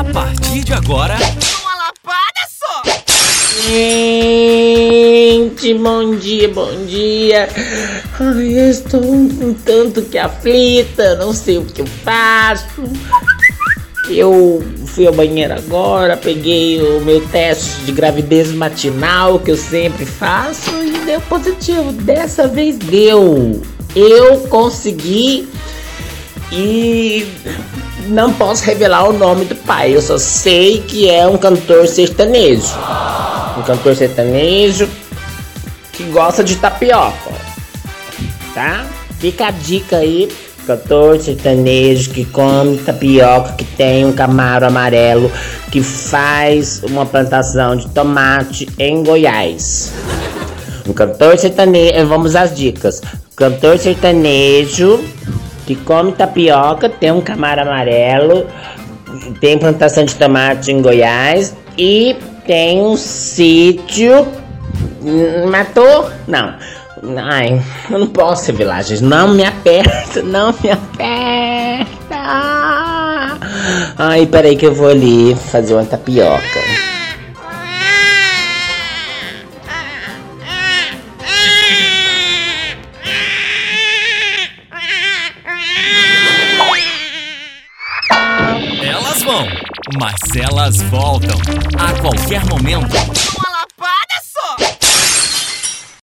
A partir de agora. Uma lapada só! Gente, bom dia, bom dia. Ai, eu estou um tanto que aflita, não sei o que eu faço. Eu fui ao banheiro agora, peguei o meu teste de gravidez matinal que eu sempre faço e deu positivo. Dessa vez deu. Eu consegui e não posso revelar o nome do pai. Eu só sei que é um cantor sertanejo. Um cantor sertanejo que gosta de tapioca. Tá? Fica a dica aí. Cantor sertanejo que come tapioca, que tem um camaro amarelo, que faz uma plantação de tomate em Goiás. Um cantor sertanejo. Vamos às dicas. Cantor sertanejo que come tapioca, tem um camaro amarelo, tem plantação de tomate em Goiás e tem um sítio. Matou? Não. Ai, eu não posso revelar, gente. Não me aperta, não me aperta. Ai, peraí que eu vou ali fazer uma tapioca. Mas elas voltam. A qualquer momento.